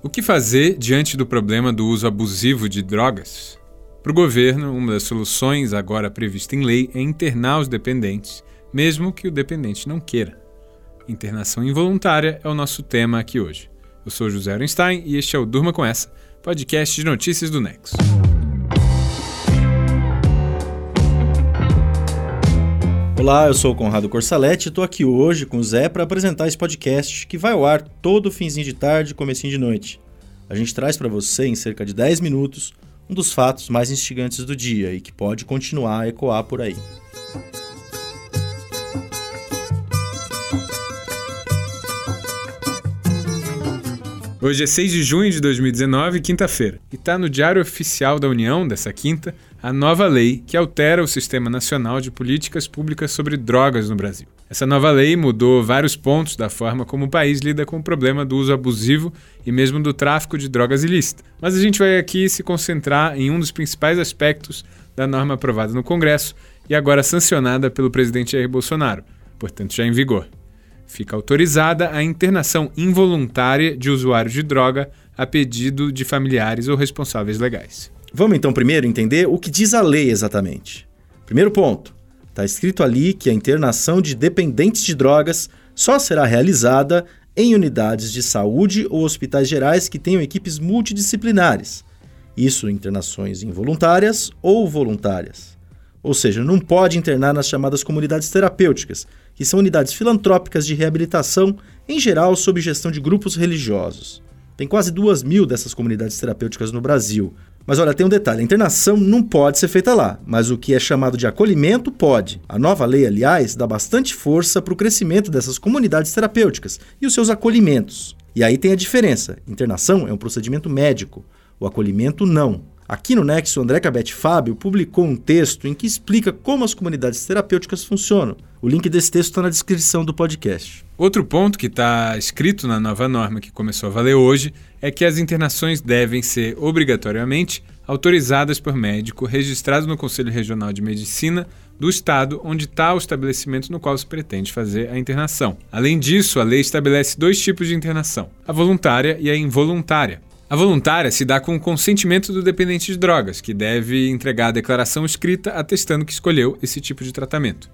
O que fazer diante do problema do uso abusivo de drogas? Para o governo, uma das soluções agora prevista em lei é internar os dependentes, mesmo que o dependente não queira. Internação involuntária é o nosso tema aqui hoje. Eu sou José Einstein e este é o Durma com Essa, podcast de notícias do Nexo. Olá, eu sou o Conrado Corsaletti e estou aqui hoje com o Zé para apresentar esse podcast que vai ao ar todo finzinho de tarde e comecinho de noite. A gente traz para você, em cerca de 10 minutos, um dos fatos mais instigantes do dia e que pode continuar a ecoar por aí. Hoje é 6 de junho de 2019, quinta-feira, e está no Diário Oficial da União dessa quinta a nova lei que altera o Sistema Nacional de Políticas Públicas sobre Drogas no Brasil. Essa nova lei mudou vários pontos da forma como o país lida com o problema do uso abusivo e mesmo do tráfico de drogas ilícita. Mas a gente vai aqui se concentrar em um dos principais aspectos da norma aprovada no Congresso e agora sancionada pelo presidente Jair Bolsonaro, portanto já em vigor fica autorizada a internação involuntária de usuários de droga a pedido de familiares ou responsáveis legais. Vamos então primeiro entender o que diz a lei exatamente. Primeiro ponto: está escrito ali que a internação de dependentes de drogas só será realizada em unidades de saúde ou hospitais gerais que tenham equipes multidisciplinares. Isso internações involuntárias ou voluntárias. Ou seja, não pode internar nas chamadas comunidades terapêuticas, que são unidades filantrópicas de reabilitação, em geral sob gestão de grupos religiosos. Tem quase duas mil dessas comunidades terapêuticas no Brasil. Mas olha, tem um detalhe: a internação não pode ser feita lá, mas o que é chamado de acolhimento pode. A nova lei, aliás, dá bastante força para o crescimento dessas comunidades terapêuticas e os seus acolhimentos. E aí tem a diferença: internação é um procedimento médico, o acolhimento não. Aqui no Nexo, André Cabete Fábio publicou um texto em que explica como as comunidades terapêuticas funcionam. O link desse texto está na descrição do podcast. Outro ponto que está escrito na nova norma que começou a valer hoje é que as internações devem ser obrigatoriamente autorizadas por médico registrado no Conselho Regional de Medicina do estado onde está o estabelecimento no qual se pretende fazer a internação. Além disso, a lei estabelece dois tipos de internação: a voluntária e a involuntária. A voluntária se dá com o consentimento do dependente de drogas, que deve entregar a declaração escrita atestando que escolheu esse tipo de tratamento.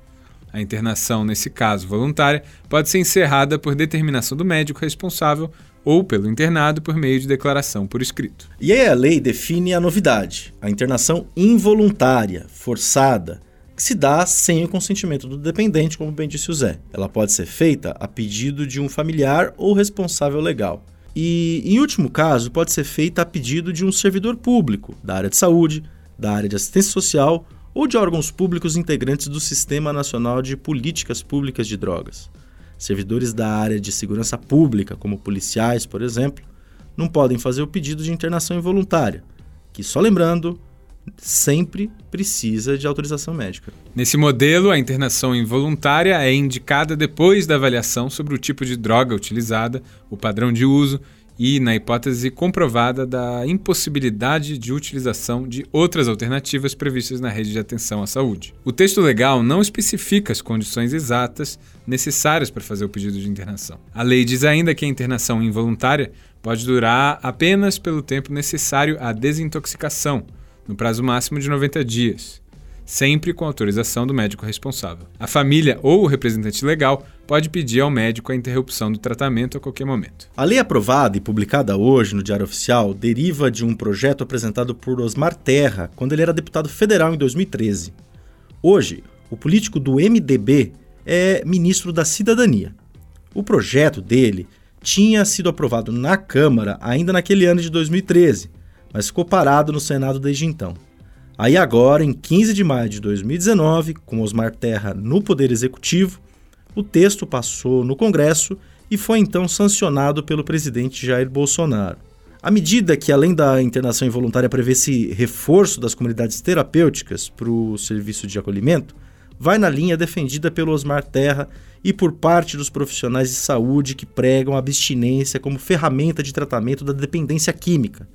A internação, nesse caso voluntária, pode ser encerrada por determinação do médico responsável ou pelo internado por meio de declaração por escrito. E aí a lei define a novidade, a internação involuntária, forçada, que se dá sem o consentimento do dependente, como bem disse o Zé. Ela pode ser feita a pedido de um familiar ou responsável legal. E, em último caso, pode ser feita a pedido de um servidor público, da área de saúde, da área de assistência social ou de órgãos públicos integrantes do Sistema Nacional de Políticas Públicas de Drogas. Servidores da área de segurança pública, como policiais, por exemplo, não podem fazer o pedido de internação involuntária, que, só lembrando, sempre precisa de autorização médica. Nesse modelo, a internação involuntária é indicada depois da avaliação sobre o tipo de droga utilizada, o padrão de uso e, na hipótese comprovada da impossibilidade de utilização de outras alternativas previstas na rede de atenção à saúde. O texto legal não especifica as condições exatas necessárias para fazer o pedido de internação. A lei diz ainda que a internação involuntária pode durar apenas pelo tempo necessário à desintoxicação no prazo máximo de 90 dias, sempre com autorização do médico responsável. A família ou o representante legal pode pedir ao médico a interrupção do tratamento a qualquer momento. A lei aprovada e publicada hoje no Diário Oficial deriva de um projeto apresentado por Osmar Terra quando ele era deputado federal em 2013. Hoje, o político do MDB é ministro da Cidadania. O projeto dele tinha sido aprovado na Câmara ainda naquele ano de 2013 mas ficou parado no Senado desde então. Aí agora, em 15 de maio de 2019, com Osmar Terra no Poder Executivo, o texto passou no Congresso e foi então sancionado pelo presidente Jair Bolsonaro. A medida que, além da internação involuntária, prevê esse reforço das comunidades terapêuticas para o serviço de acolhimento, vai na linha defendida pelo Osmar Terra e por parte dos profissionais de saúde que pregam a abstinência como ferramenta de tratamento da dependência química,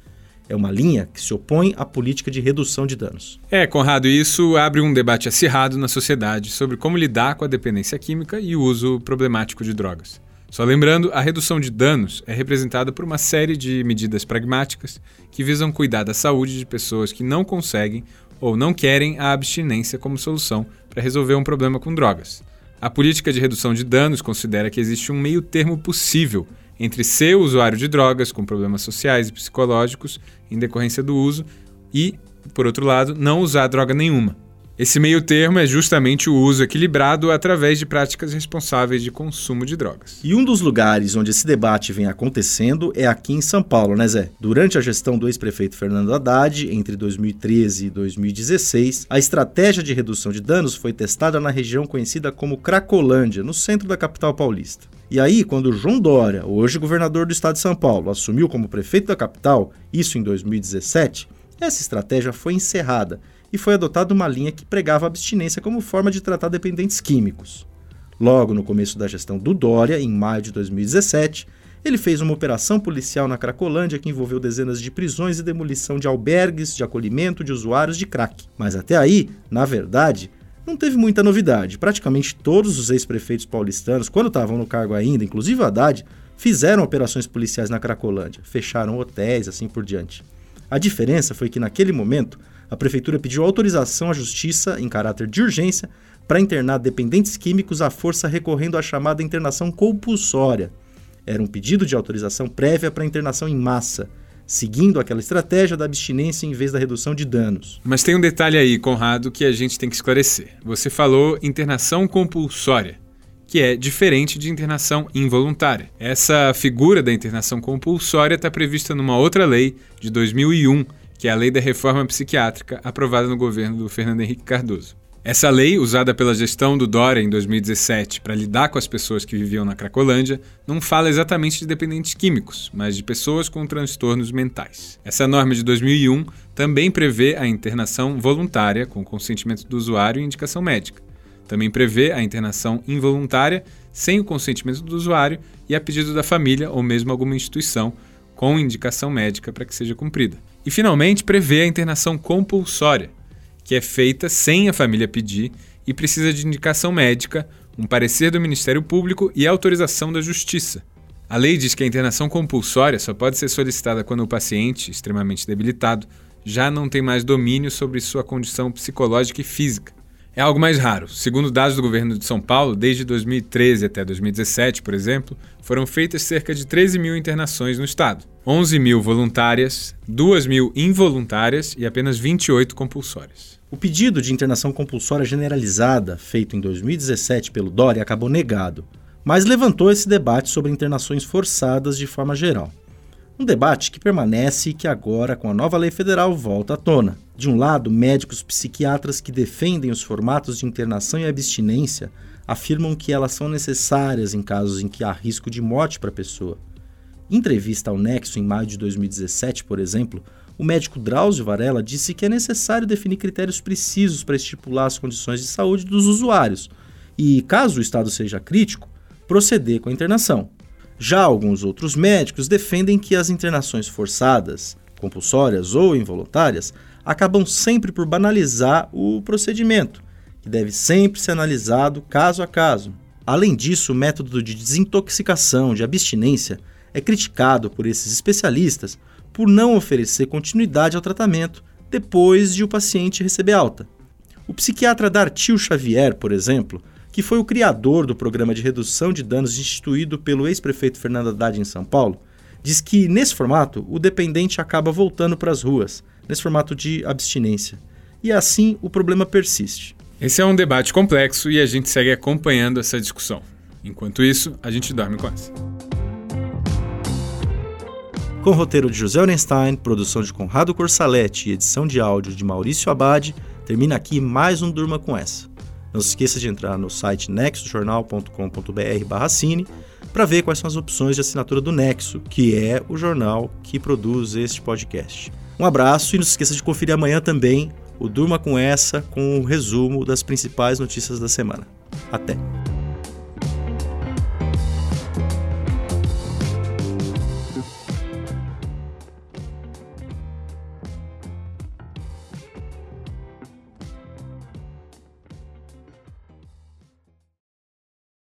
é uma linha que se opõe à política de redução de danos. É, Conrado, isso abre um debate acirrado na sociedade sobre como lidar com a dependência química e o uso problemático de drogas. Só lembrando, a redução de danos é representada por uma série de medidas pragmáticas que visam cuidar da saúde de pessoas que não conseguem ou não querem a abstinência como solução para resolver um problema com drogas. A política de redução de danos considera que existe um meio termo possível entre ser usuário de drogas com problemas sociais e psicológicos em decorrência do uso e, por outro lado, não usar droga nenhuma. Esse meio termo é justamente o uso equilibrado através de práticas responsáveis de consumo de drogas. E um dos lugares onde esse debate vem acontecendo é aqui em São Paulo, né, Zé? Durante a gestão do ex-prefeito Fernando Haddad, entre 2013 e 2016, a estratégia de redução de danos foi testada na região conhecida como Cracolândia, no centro da capital paulista. E aí, quando João Dória, hoje governador do estado de São Paulo, assumiu como prefeito da capital, isso em 2017, essa estratégia foi encerrada e foi adotada uma linha que pregava a abstinência como forma de tratar dependentes químicos. Logo no começo da gestão do Dória, em maio de 2017, ele fez uma operação policial na Cracolândia que envolveu dezenas de prisões e demolição de albergues de acolhimento de usuários de crack. Mas até aí, na verdade, não teve muita novidade. Praticamente todos os ex-prefeitos paulistanos, quando estavam no cargo ainda, inclusive o Haddad, fizeram operações policiais na Cracolândia, fecharam hotéis, assim por diante. A diferença foi que naquele momento a prefeitura pediu autorização à justiça, em caráter de urgência, para internar dependentes químicos à força recorrendo à chamada internação compulsória. Era um pedido de autorização prévia para internação em massa, seguindo aquela estratégia da abstinência em vez da redução de danos. Mas tem um detalhe aí, Conrado, que a gente tem que esclarecer. Você falou internação compulsória que é diferente de internação involuntária. Essa figura da internação compulsória está prevista numa outra lei de 2001, que é a Lei da Reforma Psiquiátrica, aprovada no governo do Fernando Henrique Cardoso. Essa lei, usada pela gestão do Dória em 2017 para lidar com as pessoas que viviam na Cracolândia, não fala exatamente de dependentes químicos, mas de pessoas com transtornos mentais. Essa norma de 2001 também prevê a internação voluntária, com consentimento do usuário e indicação médica. Também prevê a internação involuntária, sem o consentimento do usuário e a pedido da família ou mesmo alguma instituição, com indicação médica para que seja cumprida. E, finalmente, prevê a internação compulsória, que é feita sem a família pedir e precisa de indicação médica, um parecer do Ministério Público e autorização da Justiça. A lei diz que a internação compulsória só pode ser solicitada quando o paciente, extremamente debilitado, já não tem mais domínio sobre sua condição psicológica e física é algo mais raro. Segundo dados do governo de São Paulo, desde 2013 até 2017, por exemplo, foram feitas cerca de 13 mil internações no estado. 11 mil voluntárias, 2 mil involuntárias e apenas 28 compulsórias. O pedido de internação compulsória generalizada, feito em 2017 pelo Dória, acabou negado, mas levantou esse debate sobre internações forçadas de forma geral. Um debate que permanece e que agora, com a nova lei federal, volta à tona. De um lado, médicos psiquiatras que defendem os formatos de internação e abstinência afirmam que elas são necessárias em casos em que há risco de morte para a pessoa. Em entrevista ao Nexo em maio de 2017, por exemplo, o médico Drauzio Varela disse que é necessário definir critérios precisos para estipular as condições de saúde dos usuários e, caso o estado seja crítico, proceder com a internação. Já alguns outros médicos defendem que as internações forçadas, compulsórias ou involuntárias, acabam sempre por banalizar o procedimento, que deve sempre ser analisado caso a caso. Além disso, o método de desintoxicação, de abstinência, é criticado por esses especialistas por não oferecer continuidade ao tratamento depois de o paciente receber alta. O psiquiatra Dartil Xavier, por exemplo, que foi o criador do programa de redução de danos instituído pelo ex-prefeito Fernando Haddad em São Paulo, diz que nesse formato o dependente acaba voltando para as ruas, nesse formato de abstinência. E assim o problema persiste. Esse é um debate complexo e a gente segue acompanhando essa discussão. Enquanto isso, a gente dorme com essa. Com roteiro de José Orenstein, produção de Conrado Corsaletti e edição de áudio de Maurício Abad, termina aqui mais um Durma com essa. Não se esqueça de entrar no site nexojornal.com.br/cine para ver quais são as opções de assinatura do Nexo, que é o jornal que produz este podcast. Um abraço e não se esqueça de conferir amanhã também o Durma com essa com um resumo das principais notícias da semana. Até!